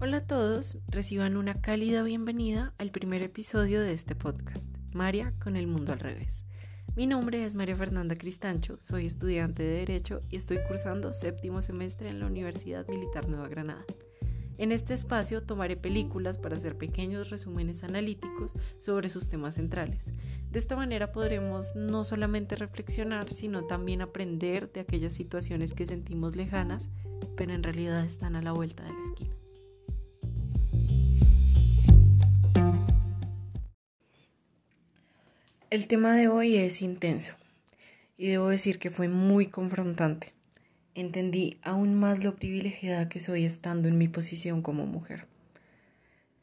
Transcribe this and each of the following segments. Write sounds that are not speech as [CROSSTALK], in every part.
Hola a todos, reciban una cálida bienvenida al primer episodio de este podcast, María con el mundo al revés. Mi nombre es María Fernanda Cristancho, soy estudiante de Derecho y estoy cursando séptimo semestre en la Universidad Militar Nueva Granada. En este espacio tomaré películas para hacer pequeños resúmenes analíticos sobre sus temas centrales. De esta manera podremos no solamente reflexionar, sino también aprender de aquellas situaciones que sentimos lejanas, pero en realidad están a la vuelta de la esquina. El tema de hoy es intenso y debo decir que fue muy confrontante entendí aún más lo privilegiada que soy estando en mi posición como mujer.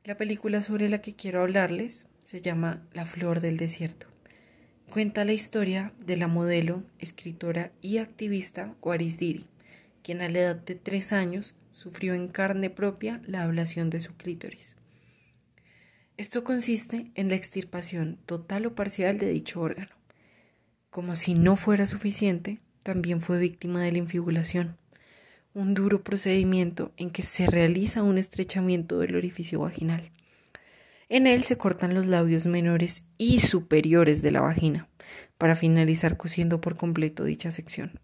La película sobre la que quiero hablarles se llama La Flor del Desierto. Cuenta la historia de la modelo, escritora y activista Waris Diri, quien a la edad de tres años sufrió en carne propia la ablación de su clítoris. Esto consiste en la extirpación total o parcial de dicho órgano. Como si no fuera suficiente, también fue víctima de la infibulación, un duro procedimiento en que se realiza un estrechamiento del orificio vaginal. En él se cortan los labios menores y superiores de la vagina, para finalizar cosiendo por completo dicha sección.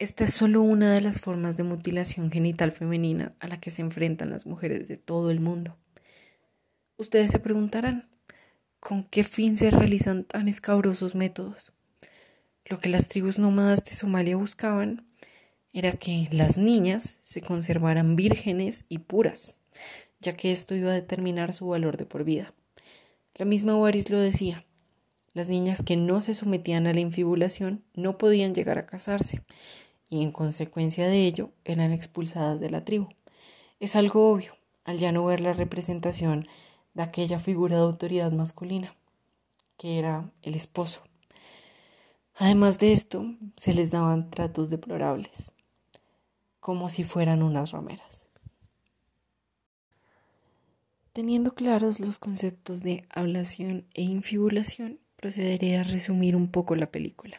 Esta es solo una de las formas de mutilación genital femenina a la que se enfrentan las mujeres de todo el mundo. Ustedes se preguntarán, ¿con qué fin se realizan tan escabrosos métodos? Lo que las tribus nómadas de Somalia buscaban era que las niñas se conservaran vírgenes y puras, ya que esto iba a determinar su valor de por vida. La misma Waris lo decía. Las niñas que no se sometían a la infibulación no podían llegar a casarse, y en consecuencia de ello eran expulsadas de la tribu. Es algo obvio, al ya no ver la representación de aquella figura de autoridad masculina, que era el esposo. Además de esto, se les daban tratos deplorables, como si fueran unas rameras. Teniendo claros los conceptos de ablación e infibulación, procederé a resumir un poco la película.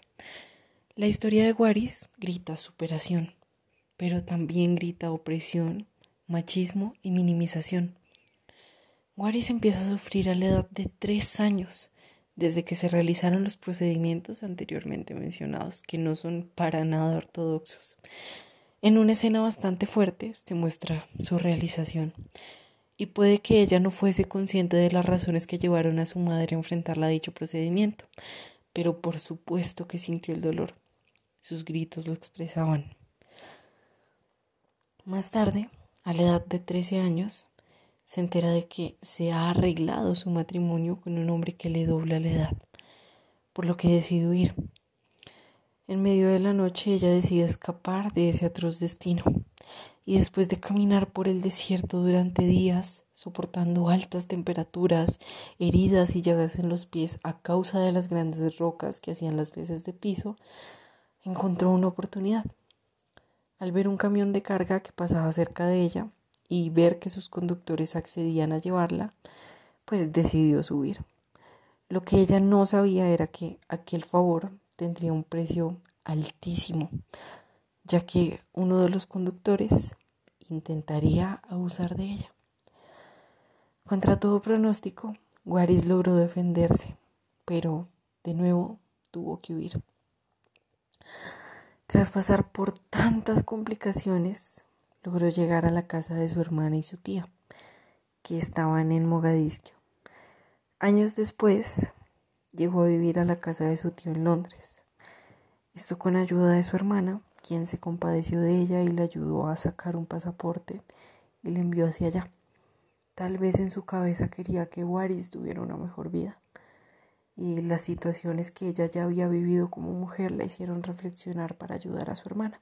La historia de Waris grita superación, pero también grita opresión, machismo y minimización. Waris empieza a sufrir a la edad de tres años desde que se realizaron los procedimientos anteriormente mencionados, que no son para nada ortodoxos. En una escena bastante fuerte se muestra su realización, y puede que ella no fuese consciente de las razones que llevaron a su madre a enfrentarla a dicho procedimiento, pero por supuesto que sintió el dolor. Sus gritos lo expresaban. Más tarde, a la edad de 13 años, se entera de que se ha arreglado su matrimonio con un hombre que le dobla la edad, por lo que decide huir. En medio de la noche ella decide escapar de ese atroz destino, y después de caminar por el desierto durante días, soportando altas temperaturas, heridas y llagas en los pies a causa de las grandes rocas que hacían las veces de piso, encontró una oportunidad. Al ver un camión de carga que pasaba cerca de ella, y ver que sus conductores accedían a llevarla, pues decidió subir. Lo que ella no sabía era que aquel favor tendría un precio altísimo, ya que uno de los conductores intentaría abusar de ella. Contra todo pronóstico, Guaris logró defenderse, pero de nuevo tuvo que huir. Tras pasar por tantas complicaciones, logró llegar a la casa de su hermana y su tía, que estaban en Mogadiscio. Años después, llegó a vivir a la casa de su tío en Londres. Esto con ayuda de su hermana, quien se compadeció de ella y le ayudó a sacar un pasaporte y le envió hacia allá. Tal vez en su cabeza quería que Waris tuviera una mejor vida. Y las situaciones que ella ya había vivido como mujer la hicieron reflexionar para ayudar a su hermana.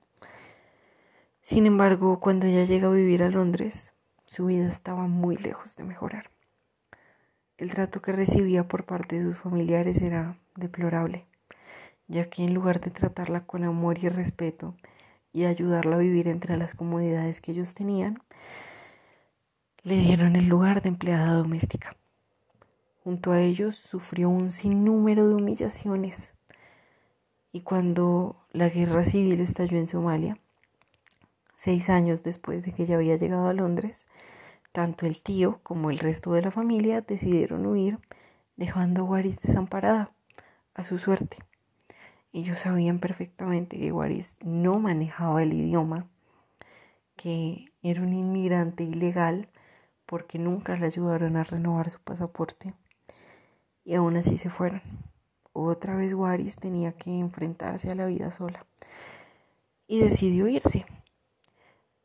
Sin embargo, cuando ella llega a vivir a Londres, su vida estaba muy lejos de mejorar. El trato que recibía por parte de sus familiares era deplorable, ya que en lugar de tratarla con amor y respeto y ayudarla a vivir entre las comodidades que ellos tenían, le dieron el lugar de empleada doméstica. Junto a ellos sufrió un sinnúmero de humillaciones y cuando la guerra civil estalló en Somalia, Seis años después de que ella había llegado a Londres, tanto el tío como el resto de la familia decidieron huir, dejando a Waris desamparada, a su suerte. Ellos sabían perfectamente que Waris no manejaba el idioma, que era un inmigrante ilegal porque nunca le ayudaron a renovar su pasaporte y aún así se fueron. Otra vez Waris tenía que enfrentarse a la vida sola y decidió irse.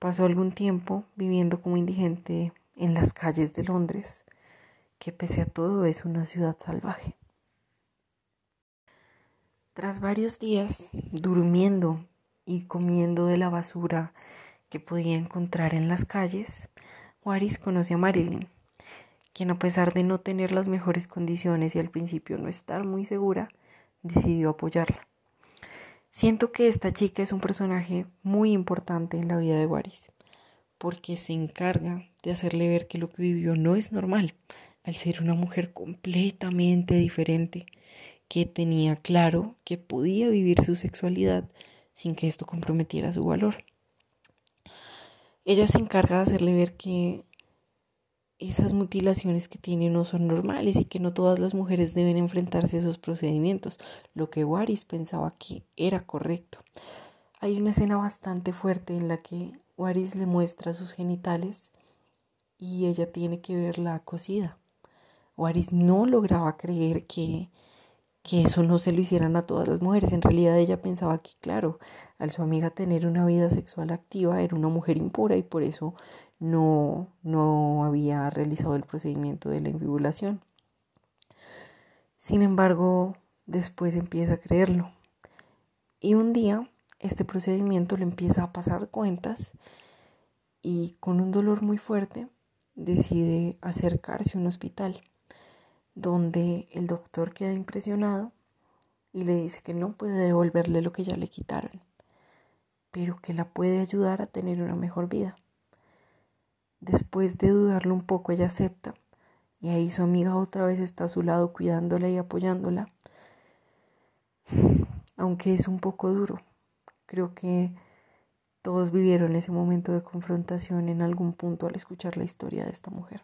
Pasó algún tiempo viviendo como indigente en las calles de Londres, que pese a todo es una ciudad salvaje. Tras varios días durmiendo y comiendo de la basura que podía encontrar en las calles, Waris conoce a Marilyn, quien a pesar de no tener las mejores condiciones y al principio no estar muy segura, decidió apoyarla. Siento que esta chica es un personaje muy importante en la vida de Waris, porque se encarga de hacerle ver que lo que vivió no es normal, al ser una mujer completamente diferente, que tenía claro que podía vivir su sexualidad sin que esto comprometiera su valor. Ella se encarga de hacerle ver que esas mutilaciones que tiene no son normales y que no todas las mujeres deben enfrentarse a esos procedimientos, lo que Waris pensaba que era correcto. Hay una escena bastante fuerte en la que Waris le muestra sus genitales y ella tiene que verla cosida. Waris no lograba creer que, que eso no se lo hicieran a todas las mujeres. En realidad ella pensaba que, claro, al su amiga tener una vida sexual activa era una mujer impura y por eso no, no había realizado el procedimiento de la invivulación. Sin embargo, después empieza a creerlo. Y un día este procedimiento le empieza a pasar cuentas y con un dolor muy fuerte decide acercarse a un hospital donde el doctor queda impresionado y le dice que no puede devolverle lo que ya le quitaron, pero que la puede ayudar a tener una mejor vida. Después de dudarlo un poco, ella acepta. Y ahí su amiga otra vez está a su lado cuidándola y apoyándola. [SIGHS] Aunque es un poco duro. Creo que todos vivieron ese momento de confrontación en algún punto al escuchar la historia de esta mujer.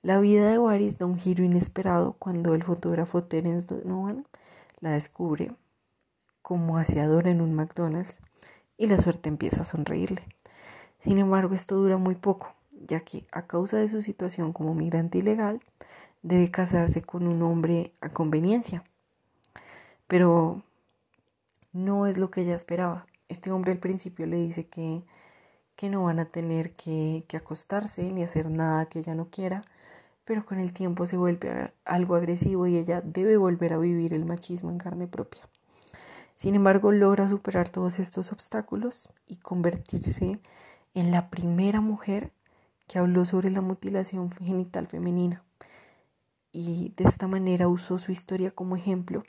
La vida de Waris da un giro inesperado cuando el fotógrafo Terence Donovan la descubre como aseadora en un McDonald's y la suerte empieza a sonreírle. Sin embargo, esto dura muy poco, ya que a causa de su situación como migrante ilegal, debe casarse con un hombre a conveniencia. Pero no es lo que ella esperaba. Este hombre al principio le dice que, que no van a tener que, que acostarse ni hacer nada que ella no quiera, pero con el tiempo se vuelve algo agresivo y ella debe volver a vivir el machismo en carne propia. Sin embargo, logra superar todos estos obstáculos y convertirse en la primera mujer que habló sobre la mutilación genital femenina y de esta manera usó su historia como ejemplo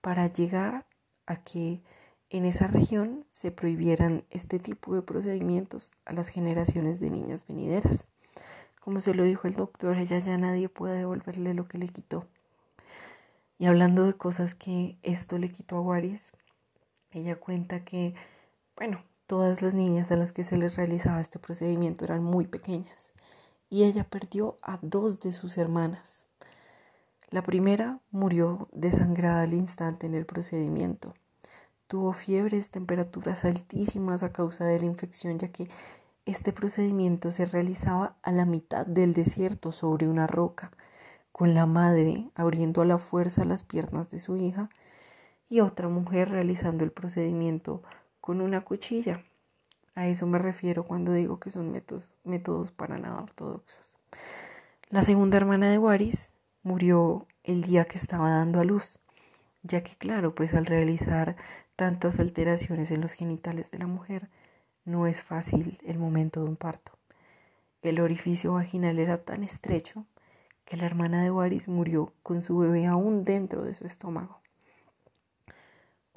para llegar a que en esa región se prohibieran este tipo de procedimientos a las generaciones de niñas venideras. Como se lo dijo el doctor, ella ya nadie puede devolverle lo que le quitó. Y hablando de cosas que esto le quitó a Waris, ella cuenta que, bueno, Todas las niñas a las que se les realizaba este procedimiento eran muy pequeñas y ella perdió a dos de sus hermanas. La primera murió desangrada al instante en el procedimiento. Tuvo fiebres, temperaturas altísimas a causa de la infección, ya que este procedimiento se realizaba a la mitad del desierto sobre una roca, con la madre abriendo a la fuerza las piernas de su hija y otra mujer realizando el procedimiento con una cuchilla. A eso me refiero cuando digo que son métodos, métodos para nada ortodoxos. La segunda hermana de Waris murió el día que estaba dando a luz, ya que claro, pues al realizar tantas alteraciones en los genitales de la mujer, no es fácil el momento de un parto. El orificio vaginal era tan estrecho que la hermana de Waris murió con su bebé aún dentro de su estómago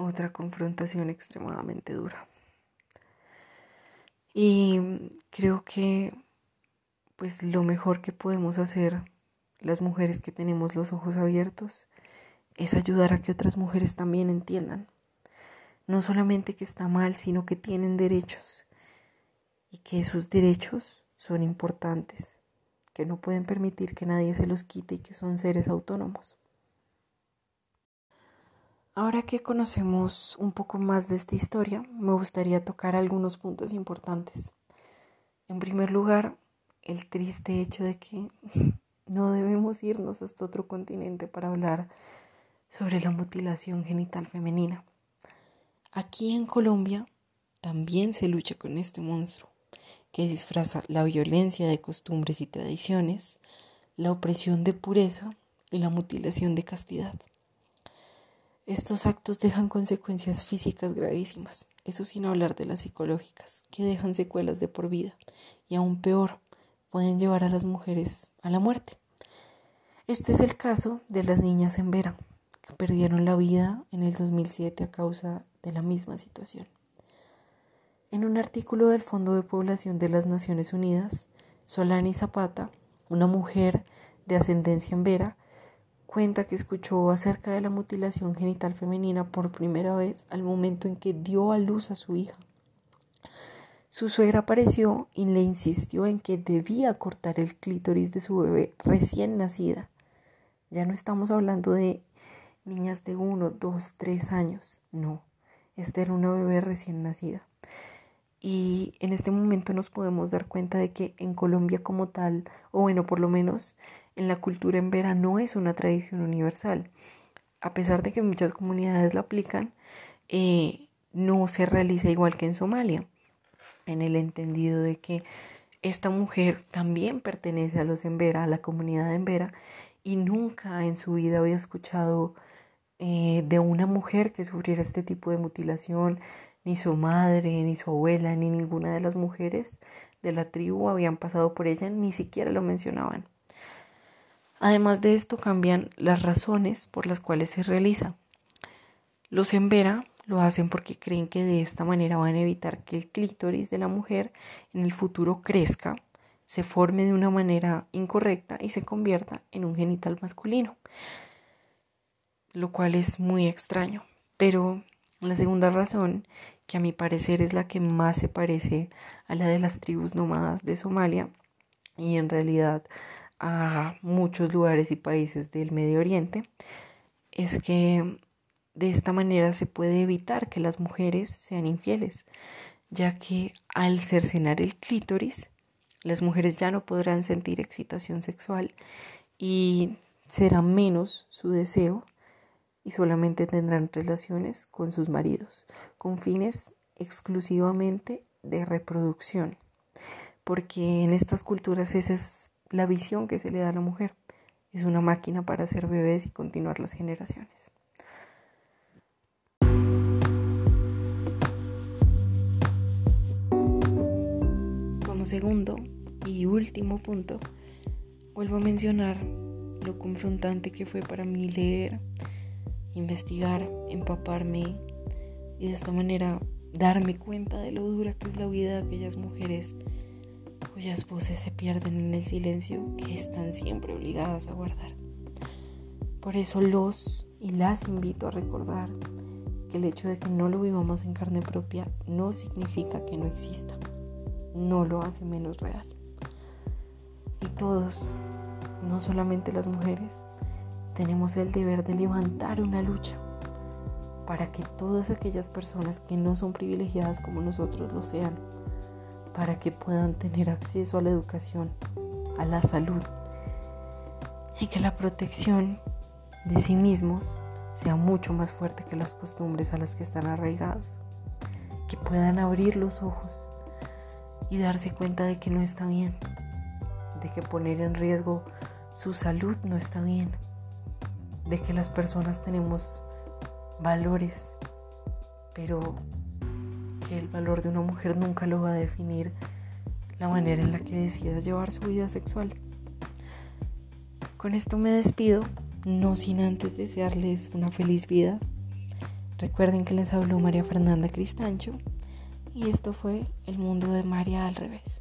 otra confrontación extremadamente dura. Y creo que pues lo mejor que podemos hacer las mujeres que tenemos los ojos abiertos es ayudar a que otras mujeres también entiendan. no solamente que está mal, sino que tienen derechos y que esos derechos son importantes, que no pueden permitir que nadie se los quite y que son seres autónomos. Ahora que conocemos un poco más de esta historia, me gustaría tocar algunos puntos importantes. En primer lugar, el triste hecho de que [LAUGHS] no debemos irnos hasta otro continente para hablar sobre la mutilación genital femenina. Aquí en Colombia también se lucha con este monstruo que disfraza la violencia de costumbres y tradiciones, la opresión de pureza y la mutilación de castidad. Estos actos dejan consecuencias físicas gravísimas, eso sin hablar de las psicológicas, que dejan secuelas de por vida y aún peor, pueden llevar a las mujeres a la muerte. Este es el caso de las niñas en Vera, que perdieron la vida en el 2007 a causa de la misma situación. En un artículo del Fondo de Población de las Naciones Unidas, Solani Zapata, una mujer de ascendencia en Vera, cuenta que escuchó acerca de la mutilación genital femenina por primera vez al momento en que dio a luz a su hija. Su suegra apareció y le insistió en que debía cortar el clítoris de su bebé recién nacida. Ya no estamos hablando de niñas de uno, dos, tres años, no, esta era una bebé recién nacida. Y en este momento nos podemos dar cuenta de que en Colombia como tal, o bueno, por lo menos en la cultura en vera no es una tradición universal. A pesar de que muchas comunidades la aplican, eh, no se realiza igual que en Somalia, en el entendido de que esta mujer también pertenece a los Embera, a la comunidad Embera, y nunca en su vida había escuchado eh, de una mujer que sufriera este tipo de mutilación, ni su madre, ni su abuela, ni ninguna de las mujeres de la tribu habían pasado por ella, ni siquiera lo mencionaban. Además de esto cambian las razones por las cuales se realiza. Los Embera lo hacen porque creen que de esta manera van a evitar que el clítoris de la mujer en el futuro crezca, se forme de una manera incorrecta y se convierta en un genital masculino, lo cual es muy extraño. Pero la segunda razón, que a mi parecer es la que más se parece a la de las tribus nómadas de Somalia, y en realidad a muchos lugares y países del Medio Oriente, es que de esta manera se puede evitar que las mujeres sean infieles, ya que al cercenar el clítoris, las mujeres ya no podrán sentir excitación sexual y será menos su deseo y solamente tendrán relaciones con sus maridos, con fines exclusivamente de reproducción, porque en estas culturas ese es la visión que se le da a la mujer. Es una máquina para hacer bebés y continuar las generaciones. Como segundo y último punto, vuelvo a mencionar lo confrontante que fue para mí leer, investigar, empaparme y de esta manera darme cuenta de lo dura que es la vida de aquellas mujeres cuyas voces se pierden en el silencio que están siempre obligadas a guardar. Por eso los y las invito a recordar que el hecho de que no lo vivamos en carne propia no significa que no exista, no lo hace menos real. Y todos, no solamente las mujeres, tenemos el deber de levantar una lucha para que todas aquellas personas que no son privilegiadas como nosotros lo sean, para que puedan tener acceso a la educación, a la salud y que la protección de sí mismos sea mucho más fuerte que las costumbres a las que están arraigados, que puedan abrir los ojos y darse cuenta de que no está bien, de que poner en riesgo su salud no está bien, de que las personas tenemos valores, pero el valor de una mujer nunca lo va a definir la manera en la que decida llevar su vida sexual. Con esto me despido, no sin antes desearles una feliz vida. Recuerden que les habló María Fernanda Cristancho y esto fue El mundo de María al revés.